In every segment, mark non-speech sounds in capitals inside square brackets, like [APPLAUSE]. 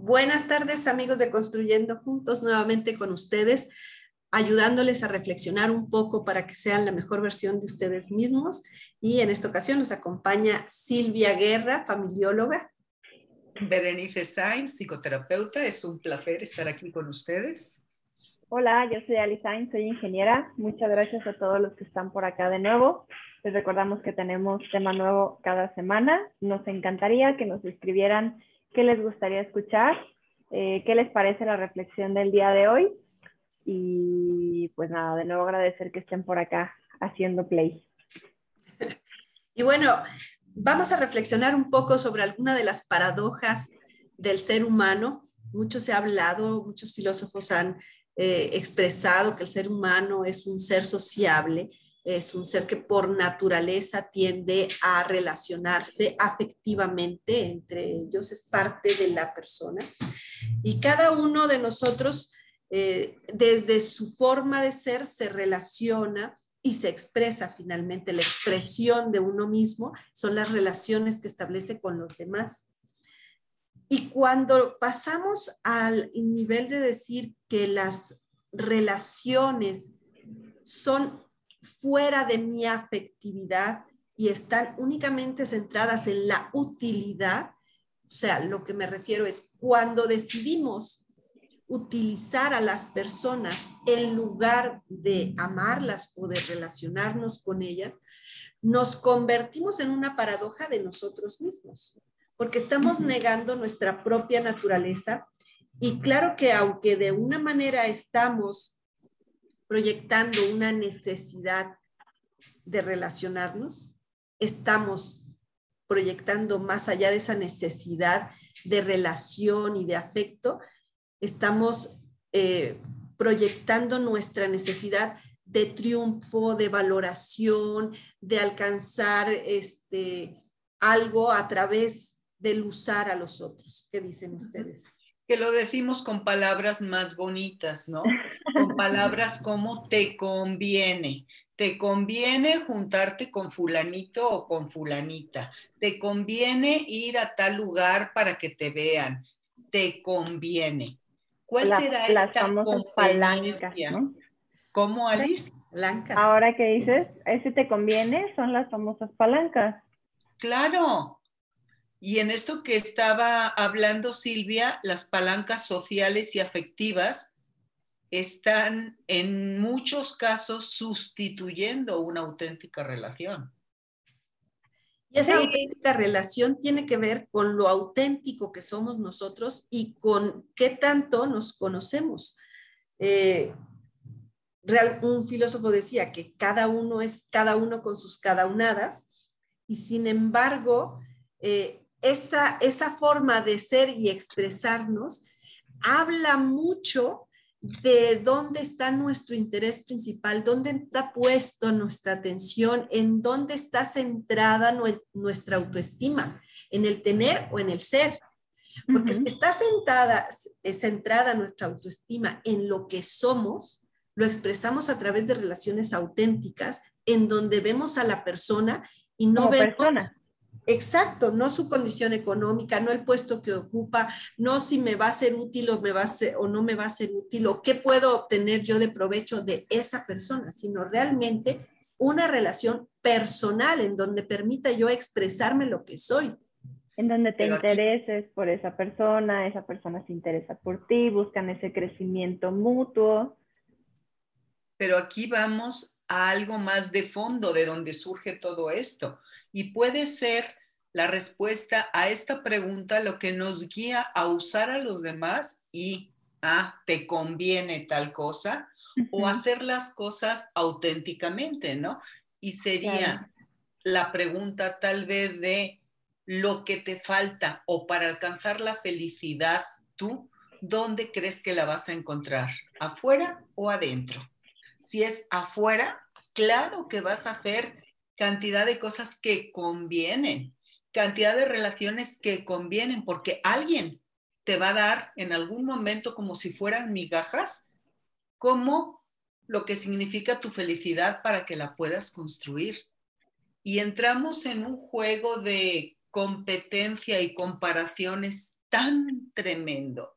Buenas tardes amigos de Construyendo Juntos, nuevamente con ustedes, ayudándoles a reflexionar un poco para que sean la mejor versión de ustedes mismos. Y en esta ocasión nos acompaña Silvia Guerra, familióloga. Berenice Sainz, psicoterapeuta. Es un placer estar aquí con ustedes. Hola, yo soy Ali Sainz, soy ingeniera. Muchas gracias a todos los que están por acá de nuevo. Les recordamos que tenemos tema nuevo cada semana. Nos encantaría que nos escribieran qué les gustaría escuchar, eh, qué les parece la reflexión del día de hoy. Y pues nada, de nuevo agradecer que estén por acá haciendo play. Y bueno, vamos a reflexionar un poco sobre alguna de las paradojas del ser humano. Mucho se ha hablado, muchos filósofos han eh, expresado que el ser humano es un ser sociable es un ser que por naturaleza tiende a relacionarse afectivamente entre ellos, es parte de la persona. Y cada uno de nosotros, eh, desde su forma de ser, se relaciona y se expresa finalmente. La expresión de uno mismo son las relaciones que establece con los demás. Y cuando pasamos al nivel de decir que las relaciones son fuera de mi afectividad y están únicamente centradas en la utilidad, o sea, lo que me refiero es cuando decidimos utilizar a las personas en lugar de amarlas o de relacionarnos con ellas, nos convertimos en una paradoja de nosotros mismos, porque estamos negando nuestra propia naturaleza y claro que aunque de una manera estamos proyectando una necesidad de relacionarnos, estamos proyectando más allá de esa necesidad de relación y de afecto, estamos eh, proyectando nuestra necesidad de triunfo, de valoración, de alcanzar este, algo a través del usar a los otros. ¿Qué dicen ustedes? Que lo decimos con palabras más bonitas, ¿no? [LAUGHS] con palabras como te conviene. Te conviene juntarte con fulanito o con fulanita. Te conviene ir a tal lugar para que te vean. Te conviene. ¿Cuál será esta palancas, ¿no? ¿Cómo, Alice? Ahora que dices, ese te conviene, son las famosas palancas. Claro. Y en esto que estaba hablando Silvia, las palancas sociales y afectivas están en muchos casos sustituyendo una auténtica relación. Y esa auténtica relación tiene que ver con lo auténtico que somos nosotros y con qué tanto nos conocemos. Eh, un filósofo decía que cada uno es cada uno con sus cada unadas y sin embargo eh, esa, esa forma de ser y expresarnos habla mucho de dónde está nuestro interés principal, dónde está puesto nuestra atención, en dónde está centrada nuestra autoestima, en el tener o en el ser. Porque si está sentada, centrada nuestra autoestima en lo que somos, lo expresamos a través de relaciones auténticas en donde vemos a la persona y no vemos Exacto, no su condición económica, no el puesto que ocupa, no si me va a ser útil o, me va a ser, o no me va a ser útil o qué puedo obtener yo de provecho de esa persona, sino realmente una relación personal en donde permita yo expresarme lo que soy. En donde te intereses por esa persona, esa persona se interesa por ti, buscan ese crecimiento mutuo. Pero aquí vamos a algo más de fondo de donde surge todo esto. Y puede ser la respuesta a esta pregunta lo que nos guía a usar a los demás y a ah, te conviene tal cosa o hacer las cosas auténticamente, ¿no? Y sería la pregunta tal vez de lo que te falta o para alcanzar la felicidad tú, ¿dónde crees que la vas a encontrar? ¿Afuera o adentro? Si es afuera, claro que vas a hacer cantidad de cosas que convienen, cantidad de relaciones que convienen, porque alguien te va a dar en algún momento como si fueran migajas, como lo que significa tu felicidad para que la puedas construir. Y entramos en un juego de competencia y comparaciones tan tremendo,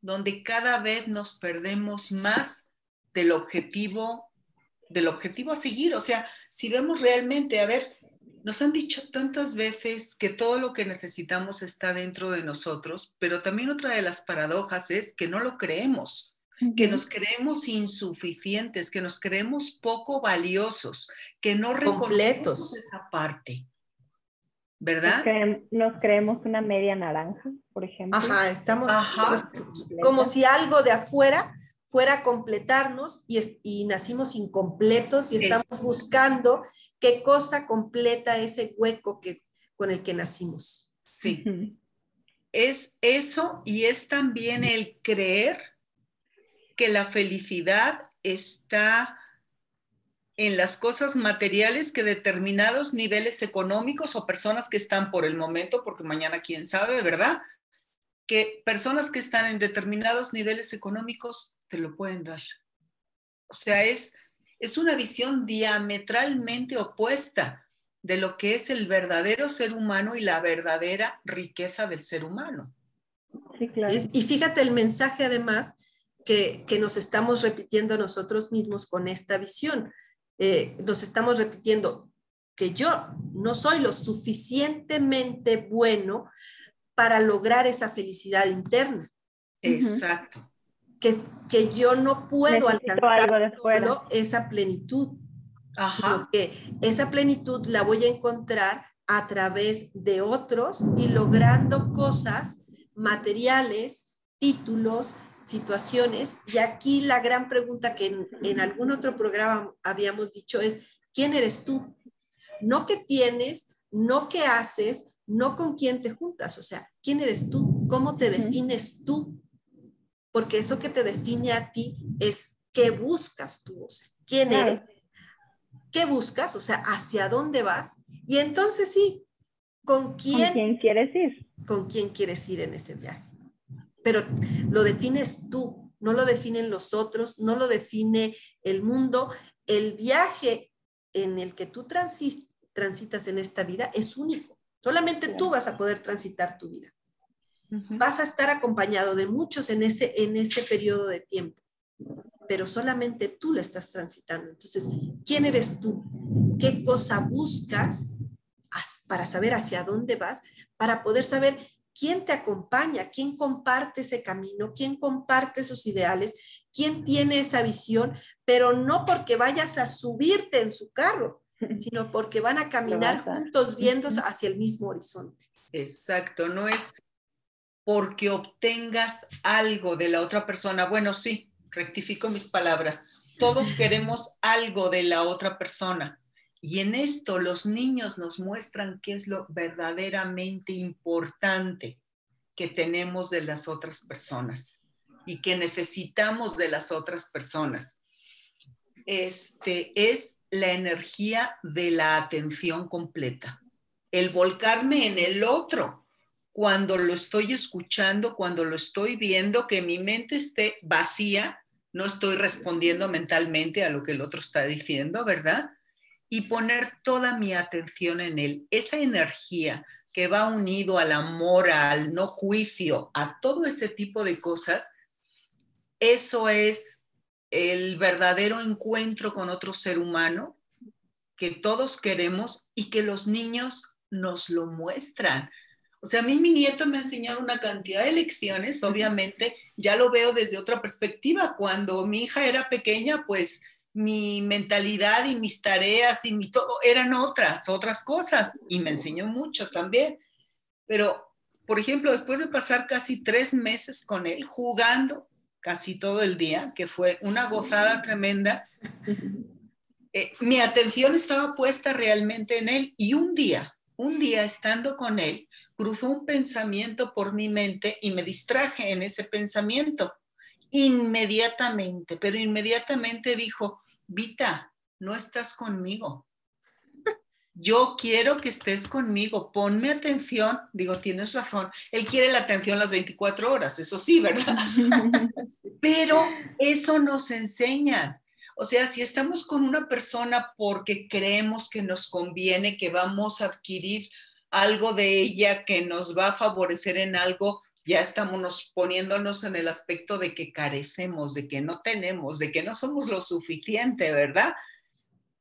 donde cada vez nos perdemos más del objetivo, del objetivo a seguir. O sea, si vemos realmente, a ver, nos han dicho tantas veces que todo lo que necesitamos está dentro de nosotros, pero también otra de las paradojas es que no lo creemos, que nos creemos insuficientes, que nos creemos poco valiosos, que no reconocemos esa parte. ¿Verdad? Nos creemos, una media naranja, por ejemplo. Ajá, estamos como si algo de afuera fuera a completarnos y, nacimos incompletos y estamos buscando qué cosa completa ese hueco que, con el que nacimos. Sí. Es eso y es también el creer que la felicidad está en las cosas materiales que determinados niveles económicos o personas que están por el momento, porque mañana quién sabe, ¿verdad? Que personas que están en determinados niveles económicos te lo pueden dar. O sea, es, es una visión diametralmente opuesta de lo que es el verdadero ser humano y la verdadera riqueza del ser humano. Sí, claro. y fíjate el mensaje además que, nos estamos repitiendo a nosotros mismos con esta visión. Eh, nos estamos repitiendo que yo no soy lo suficientemente bueno para lograr esa felicidad interna. Exacto que, yo no puedo alcanzar esa plenitud, Ajá. que esa plenitud la voy a encontrar a través de otros y logrando cosas materiales, títulos, situaciones. Y aquí la gran pregunta que en, en, algún otro programa habíamos dicho es, ¿quién eres tú? No qué tienes, no qué haces, no con quién te juntas, o sea, ¿quién eres tú? ¿Cómo te defines tú? porque eso que te define a ti es qué buscas tú, o sea, quién eres, qué buscas, o sea, hacia dónde vas. Y entonces sí, ¿con quién, ¿Con quién quieres ir? ¿Con quién quieres ir en ese viaje? Pero lo defines tú, no lo definen los otros, no lo define el mundo. El viaje en el que tú transitas en esta vida es único. Solamente tú vas a poder transitar tu vida vas a estar acompañado de muchos en ese, en ese periodo de tiempo, pero solamente tú lo estás transitando. Entonces, ¿quién eres tú? ¿Qué cosa buscas para saber hacia dónde vas? Para poder saber quién te acompaña, quién comparte ese camino, quién comparte esos ideales, quién tiene esa visión, pero no porque vayas a subirte en su carro, sino porque van a caminar juntos viendo hacia el mismo horizonte. Exacto, no es porque obtengas algo de la otra persona. Bueno, sí, rectifico mis palabras. Todos [LAUGHS] queremos algo de la otra persona. Y en esto los niños nos muestran qué es lo verdaderamente importante que tenemos de las otras personas y que necesitamos de las otras personas. Este es la energía de la atención completa, el volcarme en el otro, cuando lo estoy escuchando, cuando lo estoy viendo, que mi mente esté vacía, no estoy respondiendo mentalmente a lo que el otro está diciendo, ¿verdad? Y poner toda mi atención en él. Esa energía que va unido al amor, al no juicio, a todo ese tipo de cosas, eso es el verdadero encuentro con otro ser humano que todos queremos y que los niños nos lo muestran. O sea, a mí mi nieto me ha enseñado una cantidad de lecciones, obviamente, ya lo veo desde otra perspectiva. Cuando mi hija era pequeña, pues mi mentalidad y mis tareas y mi todo eran otras, otras cosas, y me enseñó mucho también. Pero, por ejemplo, después de pasar casi tres meses con él jugando casi todo el día, que fue una gozada tremenda, [LAUGHS] eh, mi atención estaba puesta realmente en él y un día, un día estando con él, cruzó un pensamiento por mi mente y me distraje en ese pensamiento. Inmediatamente, pero inmediatamente dijo, Vita, no estás conmigo. Yo quiero que estés conmigo, ponme atención. Digo, tienes razón. Él quiere la atención las 24 horas, eso sí, ¿verdad? [LAUGHS] Pero eso nos enseña. O sea, si estamos con una persona porque creemos que nos conviene, que vamos a adquirir algo de ella que nos va a favorecer en algo, ya estamos poniéndonos en el aspecto de que carecemos, de que no tenemos, de que no somos lo suficiente, ¿verdad?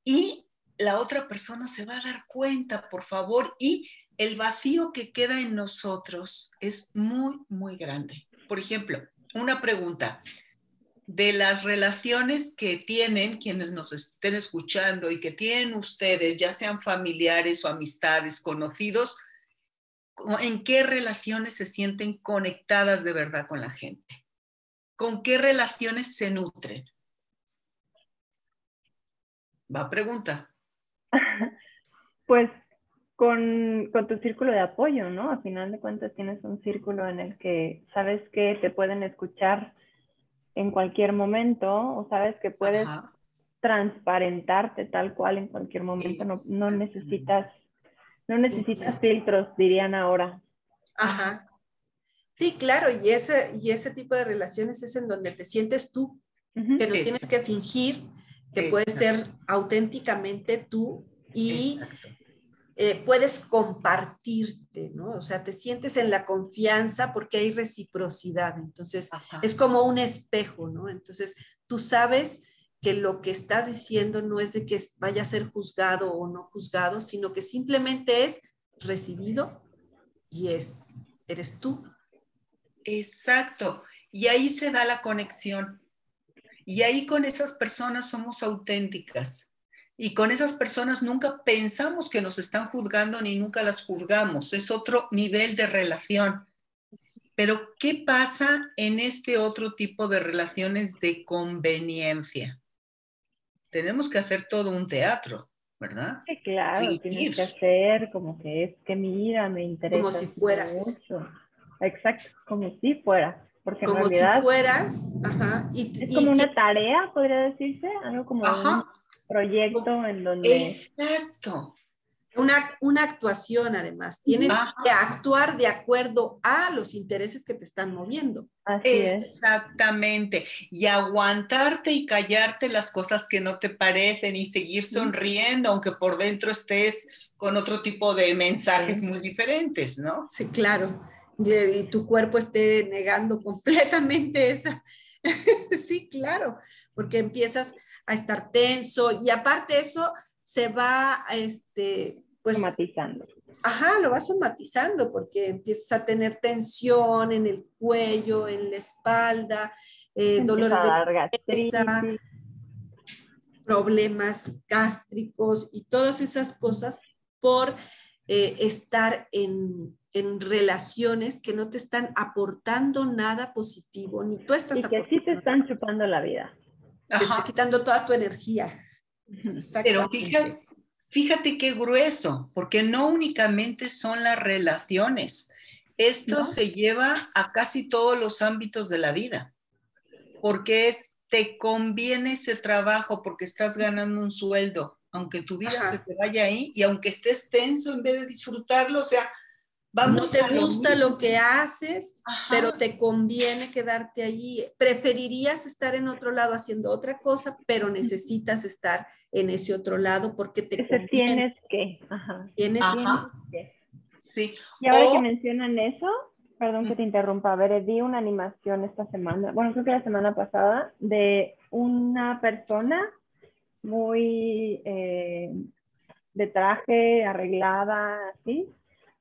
Y la otra persona se va a dar cuenta, por favor, y el vacío que queda en nosotros es muy, muy grande. Por ejemplo, una pregunta de las relaciones que tienen quienes nos estén escuchando y que tienen ustedes, ya sean familiares o amistades, conocidos, ¿en qué relaciones se sienten conectadas de verdad con la gente? ¿Con qué relaciones se nutren? Va pregunta. Pues con, con, tu círculo de apoyo, ¿no? A final de cuentas tienes un círculo en el que sabes que te pueden escuchar en cualquier momento o sabes que puedes transparentarte tal cual en cualquier momento, no, no necesitas, no necesitas filtros, dirían ahora. Ajá. Sí, claro, y ese, y ese tipo de relaciones es en donde te sientes tú, que no tienes que fingir, que puedes ser auténticamente tú y eh, puedes compartirte, ¿no? O sea, te sientes en la confianza porque hay reciprocidad. Entonces, es como un espejo, ¿no? Entonces, tú sabes que lo que estás diciendo no es de que vaya a ser juzgado o no juzgado, sino que simplemente es recibido y es, eres tú. Exacto. Y ahí se da la conexión. Y ahí con esas personas somos auténticas y con esas personas nunca pensamos que nos están juzgando ni nunca las juzgamos. Es otro nivel de relación. Pero, ¿qué pasa en este otro tipo de relaciones de conveniencia? Tenemos que hacer todo un teatro, ¿verdad? Sí, claro, tienes que hacer como que es que mira, me interesa. Como si fueras. Exacto, como si fueras. Porque como si fueras, ajá. Y, es como una tarea, podría decirse, algo como proyecto en donde... Exacto. Una, una actuación además. Tienes que actuar de acuerdo a los intereses que te están moviendo. Así Exactamente. Y aguantarte y callarte las cosas que no te parecen y seguir sonriendo, aunque por dentro estés con otro tipo de mensajes muy diferentes, ¿no? Sí, claro. Y, tu cuerpo esté negando [LAUGHS] completamente esa. [LAUGHS] sí, claro, porque empiezas a estar tenso y aparte eso se va, este, pues... Somatizando. Ajá, lo va somatizando porque empiezas a tener tensión en el cuello, en la espalda, eh, dolores de cabeza, problemas gástricos y todas esas cosas por eh, estar en, en, relaciones que no te están aportando nada positivo, ni tú estás y que sí te están chupando la vida. Te está quitando toda tu energía. Pero fíjate, fíjate qué grueso, porque no únicamente son las relaciones, esto se lleva a casi todos los ámbitos de la vida, porque es, te conviene ese trabajo porque estás ganando un sueldo, aunque tu vida se te vaya ahí y aunque estés tenso en vez de disfrutarlo, o sea, no te gusta lo, que haces, pero te conviene quedarte allí. Preferirías estar en otro lado haciendo otra cosa, pero necesitas estar en ese otro lado porque te Tienes que. Ajá. Tienes que. Sí. Y ahora que mencionan eso, perdón que te interrumpa, a ver, vi una animación esta semana, bueno, creo que la semana pasada, de una persona muy eh, de traje, arreglada, así,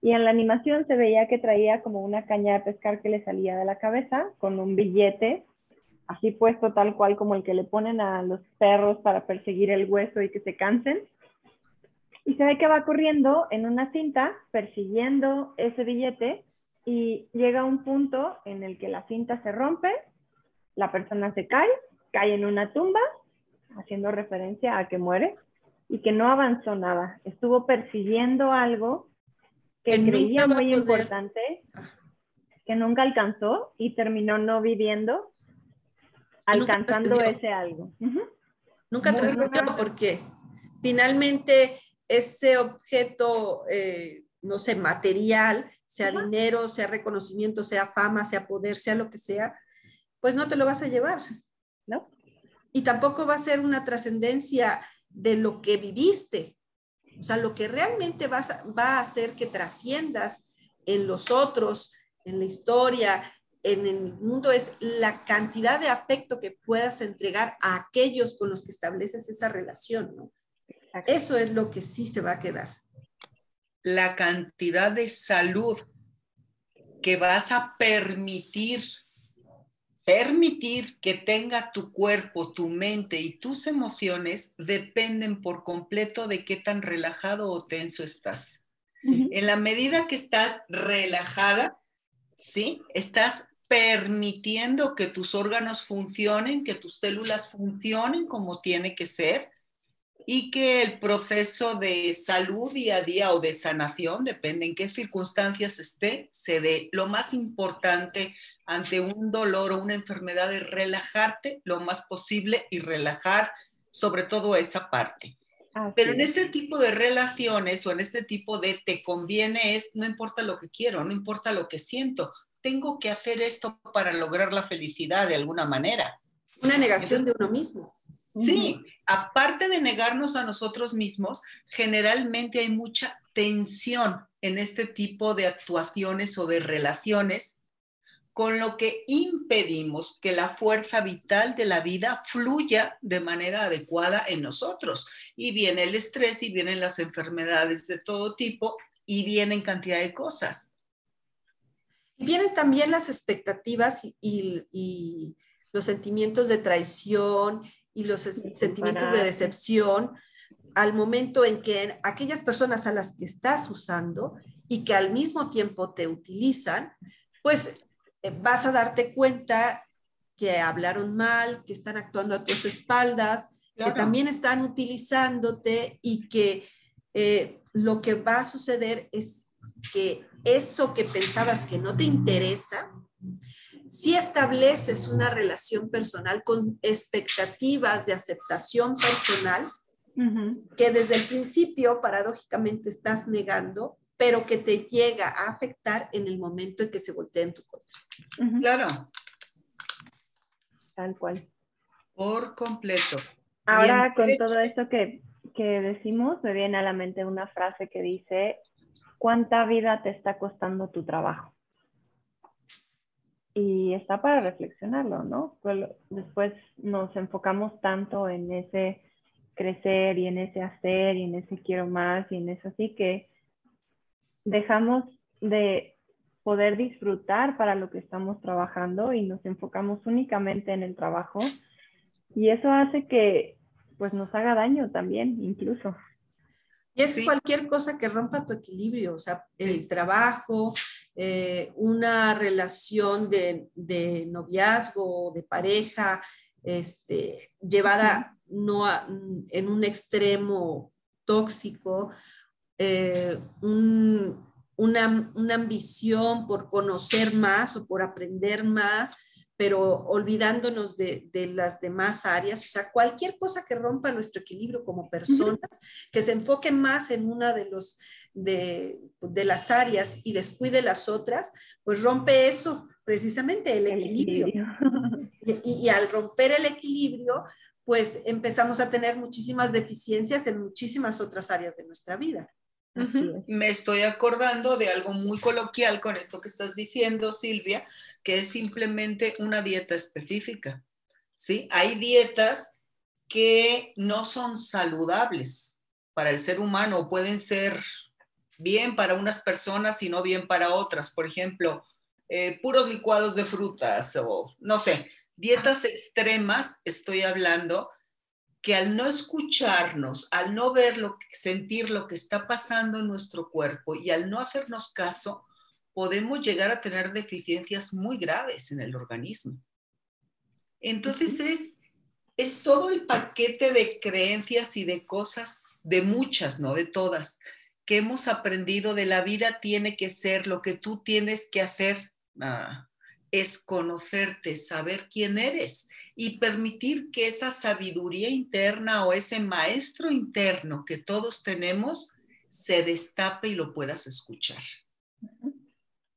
y en la animación se veía que traía como una caña de pescar que le salía de la cabeza con un billete así puesto tal cual como el que le ponen a los perros para perseguir el hueso y que se cansen. Y se ve que va corriendo en una cinta persiguiendo ese billete y llega a un punto en el que la cinta se rompe, la persona se cae, cae en una tumba, haciendo referencia a que muere y que no avanzó nada. Estuvo persiguiendo algo que, creía muy importante, que nunca alcanzó y terminó no viviendo, alcanzando ese algo. Nunca trascendió porque finalmente ese objeto, eh, no sé, material, sea dinero, sea reconocimiento, sea fama, sea poder, sea lo que sea, pues no te lo vas a llevar. ¿No? Y tampoco va a ser una trascendencia de lo que viviste, O sea, lo que realmente va a hacer que trasciendas en los otros, en la historia, en el mundo es la cantidad de afecto que puedas entregar a aquellos con los que estableces esa relación, ¿no? Eso es lo que sí se va a quedar. La cantidad de salud que vas a permitir, permitir que tenga tu cuerpo, tu mente y tus emociones dependen por completo de qué tan relajado o tenso estás. En la medida que estás relajada, ¿sí? Estás permitiendo que tus órganos funcionen, que tus células funcionen como tiene que ser y que el proceso de salud día a día o de sanación, depende en qué circunstancias esté, se dé. Lo más importante ante un dolor o una enfermedad es relajarte lo más posible y relajar sobre todo esa parte. Pero en este tipo de relaciones o en este tipo de te conviene es, no importa lo que quiero, no importa lo que siento, tengo que hacer esto para lograr la felicidad de alguna manera. Una negación de uno mismo. Sí, aparte de negarnos a nosotros mismos, generalmente hay mucha tensión en este tipo de actuaciones o de relaciones, con lo que impedimos que la fuerza vital de la vida fluya de manera adecuada en nosotros. Y viene el estrés y vienen las enfermedades de todo tipo y vienen cantidad de cosas. Vienen también las expectativas y, los sentimientos de traición y los sentimientos de decepción al momento en que aquellas personas a las que estás usando y que al mismo tiempo te utilizan, pues eh, vas a darte cuenta que hablaron mal, que están actuando a tus espaldas, que también están utilizándote y que eh, lo que va a suceder es que eso que pensabas que no te interesa, si estableces una relación personal con expectativas de aceptación personal, que desde el principio paradójicamente estás negando, pero que te llega a afectar en el momento en que se voltea en tu contra. Claro. Tal cual. Por completo. Ahora, con todo esto que, que decimos, me viene a la mente una frase que dice, ¿cuánta vida te está costando tu trabajo? Y está para reflexionarlo, ¿no? Después nos enfocamos tanto en ese crecer y en ese hacer y en ese quiero más y en eso así que dejamos de poder disfrutar para lo que estamos trabajando y nos enfocamos únicamente en el trabajo y eso hace que pues nos haga daño también incluso. Y es cualquier cosa que rompa tu equilibrio, o sea, el trabajo, eh, una relación de, de noviazgo, de pareja, este, llevada no en un extremo tóxico, eh, una, una, ambición por conocer más o por aprender más, pero olvidándonos de, de, las demás áreas, o sea, cualquier cosa que rompa nuestro equilibrio como personas, que se enfoque más en una de, los, de, de, las áreas y descuide las otras, pues rompe eso, precisamente el, equilibrio. [LAUGHS] Y, y, al romper el equilibrio, pues empezamos a tener muchísimas deficiencias en muchísimas otras áreas de nuestra vida. Me estoy acordando de algo muy coloquial con esto que estás diciendo, Silvia, que es simplemente una dieta específica. ¿sí? Hay dietas que no son saludables para el ser humano, pueden ser bien para unas personas y no bien para otras. Por ejemplo, eh, puros licuados de frutas o no sé, dietas extremas, estoy hablando, que al no escucharnos, al no ver lo sentir lo que está pasando en nuestro cuerpo y al no hacernos caso, podemos llegar a tener deficiencias muy graves en el organismo. Entonces es, es todo el paquete de creencias y de cosas, de muchas, no de todas, que hemos aprendido de la vida tiene que ser lo que tú tienes que hacer. Ah, es conocerte, saber quién eres y permitir que esa sabiduría interna o ese maestro interno que todos tenemos se destape y lo puedas escuchar.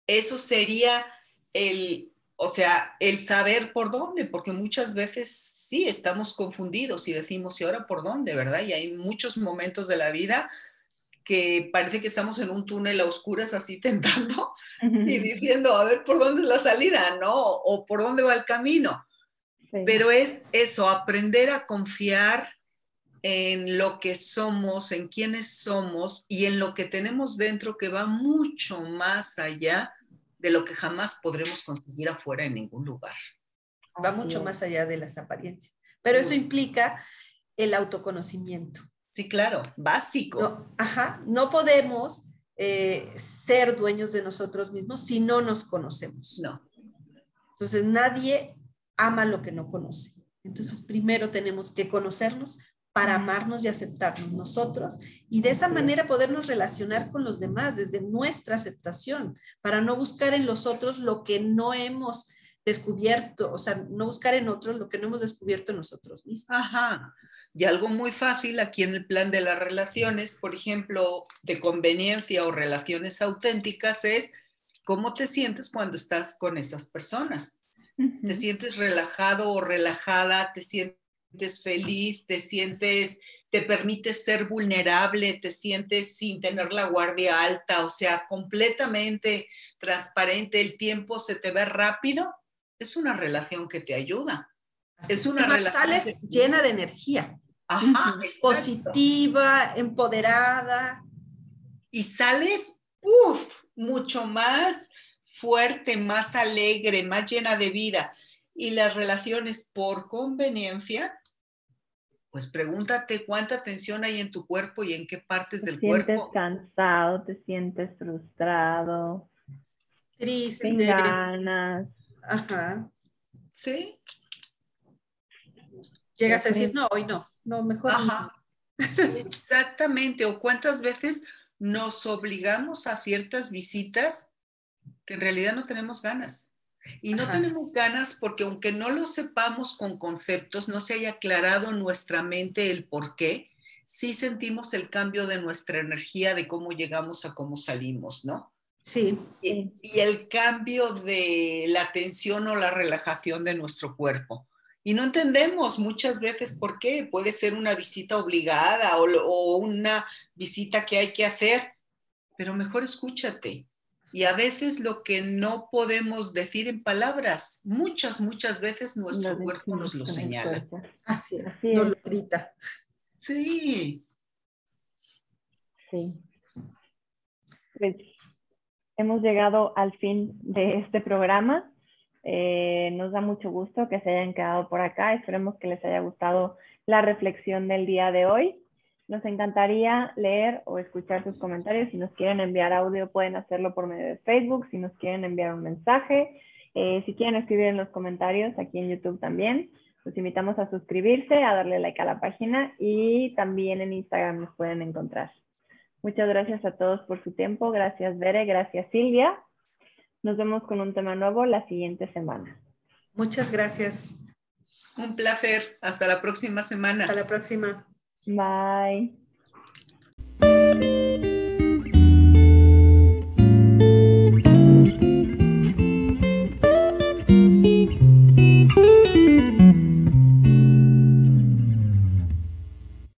Eso sería el, o sea, el saber por dónde, porque muchas veces sí estamos confundidos y decimos, ¿y ahora por dónde, verdad? Y hay muchos momentos de la vida que parece que estamos en un túnel a oscuras así [LAUGHS] tentando y diciendo, a ver por dónde es la salida, ¿no? O por dónde va el camino. Pero es eso, aprender a confiar en lo que somos, en quiénes somos y en lo que tenemos dentro que va mucho más allá de lo que jamás podremos conseguir afuera en ningún lugar. Va mucho más allá de las apariencias. Pero eso implica el autoconocimiento. Sí, claro, básico. No, ajá, no podemos eh, ser dueños de nosotros mismos si no nos conocemos. No. Entonces, nadie ama lo que no conoce. Entonces, primero tenemos que conocernos para amarnos y aceptarnos nosotros y de esa manera podernos relacionar con los demás desde nuestra aceptación, para no buscar en los otros lo que no hemos descubierto, o sea, no buscar en otros lo que no hemos descubierto nosotros mismos. Ajá. Y algo muy fácil aquí en el plan de las relaciones, por ejemplo, de conveniencia o relaciones auténticas, es cómo te sientes cuando estás con esas personas. ¿Te sientes relajado o relajada? ¿Te sientes feliz? ¿Te sientes, te permites ser vulnerable? ¿Te sientes sin tener la guardia alta? O sea, completamente transparente, el tiempo se te ve rápido. Es una relación que te ayuda. Es una relación. Sales llena de energía. Ajá, positiva, empoderada. Y sales, uff, mucho más fuerte, más alegre, más llena de vida. Y las relaciones por conveniencia, pues pregúntate cuánta tensión hay en tu cuerpo y en qué partes del cuerpo. Te sientes cansado, te sientes frustrado, triste, sin ganas. Ajá. Sí. Llegas a decir, no, hoy no, no, mejor Ajá. Exactamente. O cuántas veces nos obligamos a ciertas visitas que en realidad no tenemos ganas. Y no tenemos ganas porque aunque no lo sepamos con conceptos, no se haya aclarado en nuestra mente el por qué, sí sentimos el cambio de nuestra energía, de cómo llegamos a cómo salimos, ¿no? Sí. Y, y el cambio de la tensión o la relajación de nuestro cuerpo. Y no entendemos muchas veces por qué. Puede ser una visita obligada o, o una visita que hay que hacer, pero mejor escúchate y a veces lo que no podemos decir en palabras, muchas, muchas veces nuestro cuerpo nos lo señala. Así es, nos lo grita. Sí. Sí. Pues hemos llegado al fin de este programa. Eh, nos da mucho gusto que se hayan quedado por acá. Esperemos que les haya gustado la reflexión del día de hoy. Nos encantaría leer o escuchar sus comentarios. Si nos quieren enviar audio, pueden hacerlo por medio de Facebook. Si nos quieren enviar un mensaje, eh, si quieren escribir en los comentarios, aquí en YouTube también. Los invitamos a suscribirse, a darle like a la página y también en Instagram nos pueden encontrar. Muchas gracias a todos por su tiempo. Gracias, Bere. Gracias, Silvia. Nos vemos con un tema nuevo la siguiente semana. Muchas gracias. Un placer. Hasta la próxima semana. Hasta la próxima. Bye.